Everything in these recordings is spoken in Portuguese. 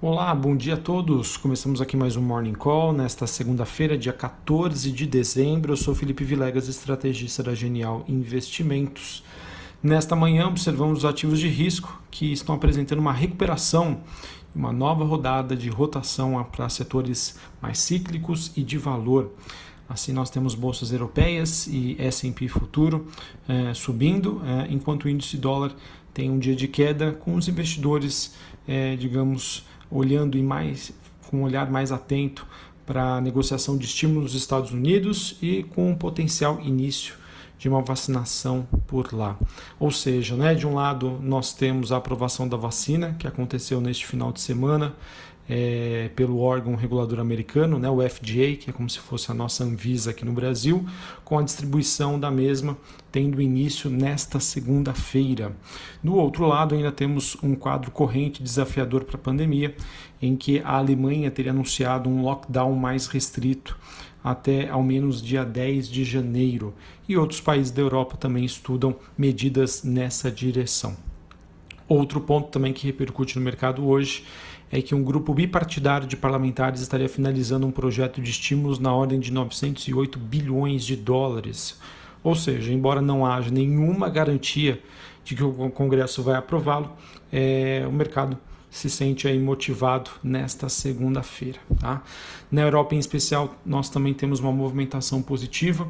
Olá, bom dia a todos. Começamos aqui mais um Morning Call nesta segunda-feira, dia 14 de dezembro. Eu sou Felipe Vilegas, estrategista da Genial Investimentos. Nesta manhã, observamos os ativos de risco que estão apresentando uma recuperação, uma nova rodada de rotação para setores mais cíclicos e de valor. Assim, nós temos bolsas europeias e S&P futuro eh, subindo, eh, enquanto o índice dólar tem um dia de queda, com os investidores, eh, digamos, olhando mais com um olhar mais atento para a negociação de estímulos nos Estados Unidos e com um potencial início de uma vacinação por lá. Ou seja, né, de um lado nós temos a aprovação da vacina que aconteceu neste final de semana é, pelo órgão regulador americano, né, o FDA, que é como se fosse a nossa Anvisa aqui no Brasil, com a distribuição da mesma tendo início nesta segunda-feira. Do outro lado, ainda temos um quadro corrente desafiador para a pandemia, em que a Alemanha teria anunciado um lockdown mais restrito até ao menos dia 10 de janeiro, e outros países da Europa também estudam medidas nessa direção. Outro ponto também que repercute no mercado hoje é que um grupo bipartidário de parlamentares estaria finalizando um projeto de estímulos na ordem de 908 bilhões de dólares. Ou seja, embora não haja nenhuma garantia de que o Congresso vai aprová-lo, é, o mercado se sente aí motivado nesta segunda-feira. Tá? Na Europa em especial, nós também temos uma movimentação positiva,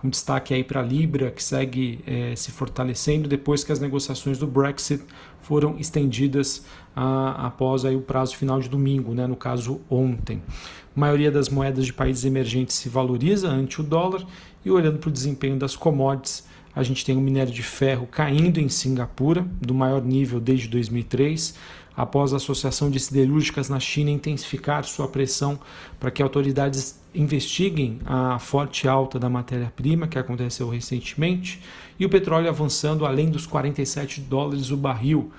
com destaque aí para a Libra, que segue é, se fortalecendo depois que as negociações do Brexit foram estendidas a, após aí o prazo final de domingo, né, no caso ontem. A maioria das moedas de países emergentes se valoriza ante o dólar e olhando para o desempenho das commodities, a gente tem o minério de ferro caindo em Singapura, do maior nível desde 2003, após a Associação de Siderúrgicas na China intensificar sua pressão para que autoridades investiguem a forte alta da matéria-prima que aconteceu recentemente, e o petróleo avançando além dos 47 dólares o barril,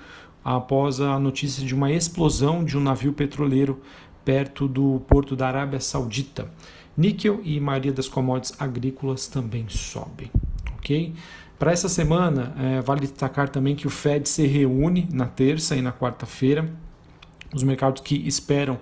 após a notícia de uma explosão de um navio petroleiro perto do porto da Arábia Saudita. Níquel e maioria das commodities agrícolas também sobem. ok? Para essa semana, é, vale destacar também que o Fed se reúne na terça e na quarta-feira. Os mercados que esperam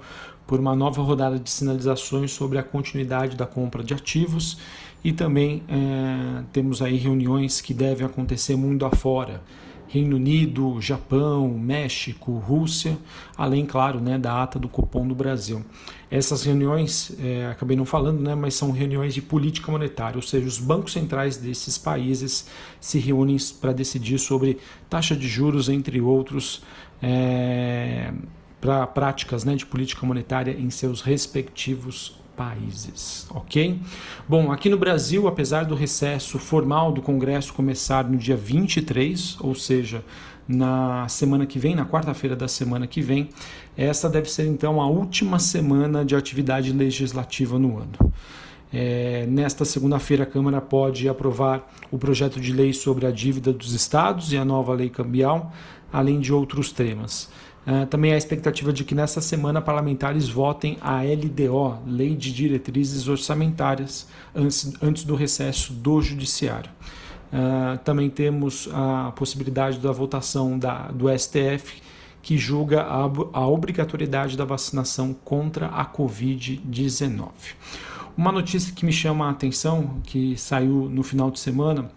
por uma nova rodada de sinalizações sobre a continuidade da compra de ativos e também é, temos aí reuniões que devem acontecer mundo afora. Reino Unido, Japão, México, Rússia, além, claro, né, da ata do cupom do Brasil. Essas reuniões, é, acabei não falando, né, mas são reuniões de política monetária, ou seja, os bancos centrais desses países se reúnem para decidir sobre taxa de juros, entre outros, é, para práticas né, de política monetária em seus respectivos países, ok? Bom, aqui no Brasil, apesar do recesso formal do Congresso começar no dia 23, ou seja, na semana que vem, na quarta-feira da semana que vem, essa deve ser então a última semana de atividade legislativa no ano. É, nesta segunda-feira, a Câmara pode aprovar o projeto de lei sobre a dívida dos estados e a nova lei cambial, além de outros temas. Uh, também há a expectativa de que nessa semana parlamentares votem a LDO, Lei de Diretrizes Orçamentárias, antes, antes do recesso do Judiciário. Uh, também temos a possibilidade da votação da, do STF, que julga a, a obrigatoriedade da vacinação contra a Covid-19. Uma notícia que me chama a atenção, que saiu no final de semana,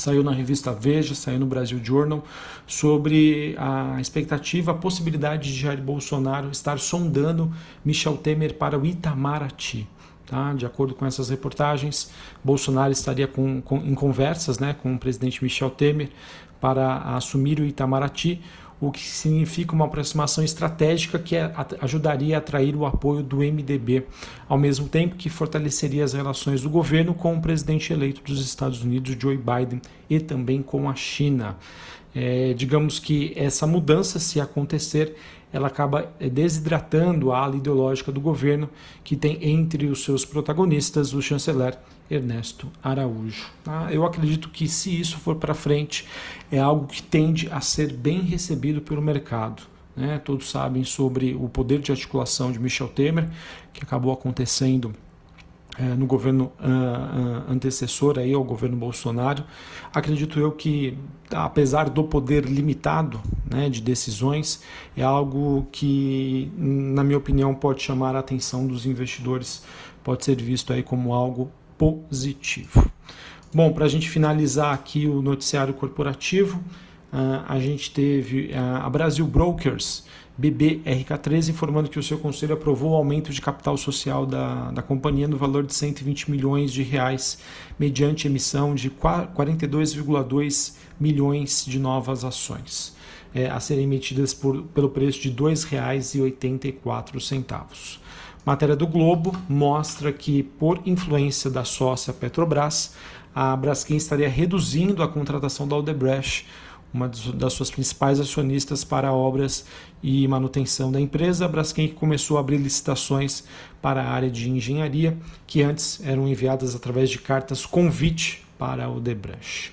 saiu na revista Veja, saiu no Brasil Journal, sobre a expectativa, a possibilidade de Jair Bolsonaro estar sondando Michel Temer para o Itamaraty. Tá? De acordo com essas reportagens, Bolsonaro estaria com, com, em conversas né, com o presidente Michel Temer para assumir o Itamaraty, o que significa uma aproximação estratégica que é, ajudaria a atrair o apoio do MDB, ao mesmo tempo que fortaleceria as relações do governo com o presidente eleito dos Estados Unidos, Joe Biden, e também com a China. É, digamos que essa mudança, se acontecer, ela acaba é, desidratando a ala ideológica do governo, que tem entre os seus protagonistas o chanceler Ernesto Araújo. Tá? Eu acredito que, se isso for para frente, é algo que tende a ser bem recebido pelo mercado. Né? Todos sabem sobre o poder de articulação de Michel Temer, que acabou acontecendo no governo uh, uh, antecessor aí ao governo Bolsonaro. Acredito eu que, apesar do poder limitado né, de decisões, é algo que, na minha opinião, pode chamar a atenção dos investidores, pode ser visto aí como algo positivo. Bom, para a gente finalizar aqui o noticiário corporativo, a gente teve a Brasil Brokers BBRK13 informando que o seu conselho aprovou o aumento de capital social da, da companhia no valor de 120 milhões de reais, mediante emissão de 42,2 milhões de novas ações, é, a serem emitidas por, pelo preço de R$ 2,84. Matéria do Globo mostra que, por influência da sócia Petrobras, a Braskem estaria reduzindo a contratação da Odebrecht uma das suas principais acionistas para obras e manutenção da empresa, a Braskem começou a abrir licitações para a área de engenharia, que antes eram enviadas através de cartas convite para o Debrecht.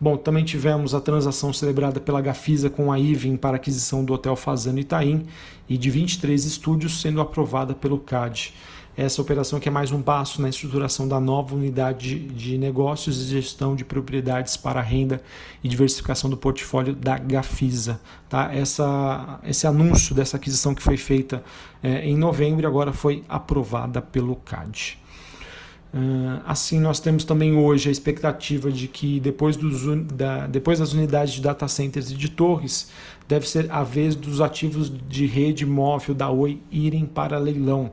Bom, também tivemos a transação celebrada pela Gafisa com a Ivin para aquisição do Hotel Fazano Itaim e de 23 estúdios sendo aprovada pelo CAD essa operação que é mais um passo na estruturação da nova unidade de negócios e gestão de propriedades para renda e diversificação do portfólio da Gafisa. Tá? Essa, esse anúncio dessa aquisição que foi feita é, em novembro agora foi aprovada pelo CAD. Uh, assim, nós temos também hoje a expectativa de que depois, dos, da, depois das unidades de data centers e de torres, deve ser a vez dos ativos de rede móvel da Oi irem para leilão.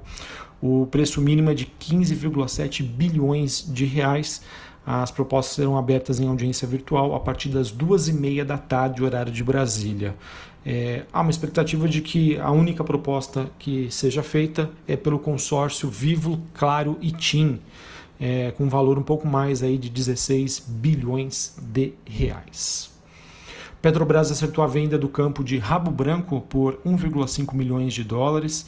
O preço mínimo é de 15,7 bilhões de reais. As propostas serão abertas em audiência virtual a partir das duas e meia da tarde, horário de Brasília. É, há uma expectativa de que a única proposta que seja feita é pelo consórcio Vivo, Claro e TIM, é, com um valor um pouco mais aí de 16 bilhões de reais. Petrobras acertou a venda do campo de Rabo Branco por 1,5 milhões de dólares.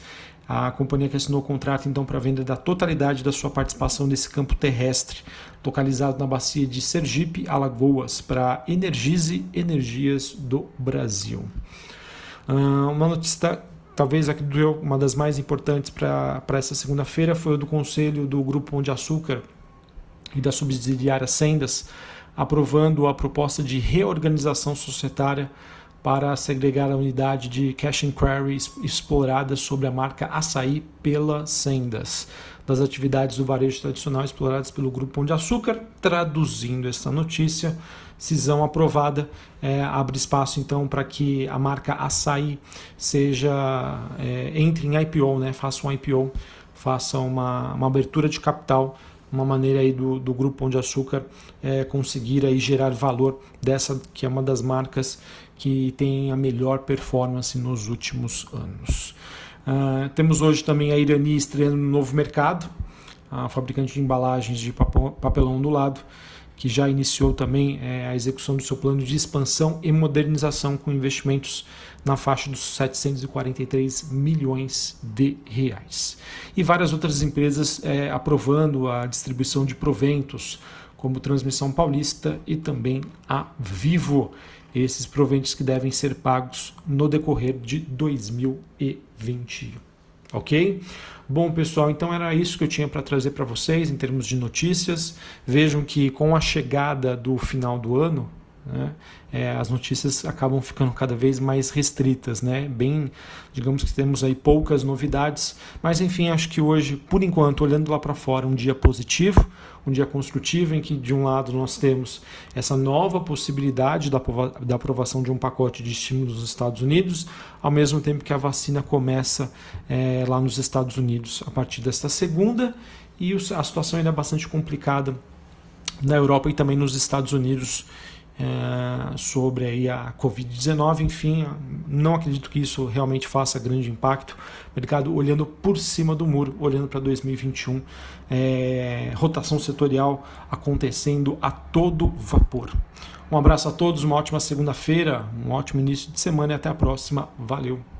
A companhia que assinou o contrato então para venda da totalidade da sua participação nesse campo terrestre, localizado na bacia de Sergipe, Alagoas, para Energize Energias do Brasil. Uh, uma notícia talvez uma das mais importantes para essa segunda-feira foi o do Conselho do Grupo Pão de Açúcar e da subsidiária Sendas, aprovando a proposta de reorganização societária para segregar a unidade de cash and query explorada sobre a marca Açaí pelas sendas das atividades do varejo tradicional exploradas pelo Grupo Pão de Açúcar. Traduzindo essa notícia, cisão aprovada é, abre espaço então para que a marca Açaí seja é, entre em IPO, né, faça um IPO, faça uma, uma abertura de capital uma maneira aí do, do Grupo Pão de Açúcar é, conseguir aí gerar valor dessa que é uma das marcas que tem a melhor performance nos últimos anos. Uh, temos hoje também a Irani estreando no novo mercado, a fabricante de embalagens de papelão do lado, que já iniciou também é, a execução do seu plano de expansão e modernização com investimentos na faixa dos 743 milhões de reais. E várias outras empresas é, aprovando a distribuição de proventos, como Transmissão Paulista e também a Vivo esses proventos que devem ser pagos no decorrer de 2021. Ok? Bom, pessoal, então era isso que eu tinha para trazer para vocês em termos de notícias. Vejam que com a chegada do final do ano, né, é, as notícias acabam ficando cada vez mais restritas, né? Bem, digamos que temos aí poucas novidades, mas enfim, acho que hoje, por enquanto, olhando lá para fora, um dia positivo, um dia construtivo em que de um lado nós temos essa nova possibilidade da, da aprovação de um pacote de estímulos nos Estados Unidos, ao mesmo tempo que a vacina começa é, lá nos Estados Unidos a partir desta segunda e a situação ainda é bastante complicada na Europa e também nos Estados Unidos é, sobre aí a Covid-19. Enfim, não acredito que isso realmente faça grande impacto. Mercado olhando por cima do muro, olhando para 2021, é, rotação setorial acontecendo a todo vapor. Um abraço a todos, uma ótima segunda-feira, um ótimo início de semana e até a próxima. Valeu!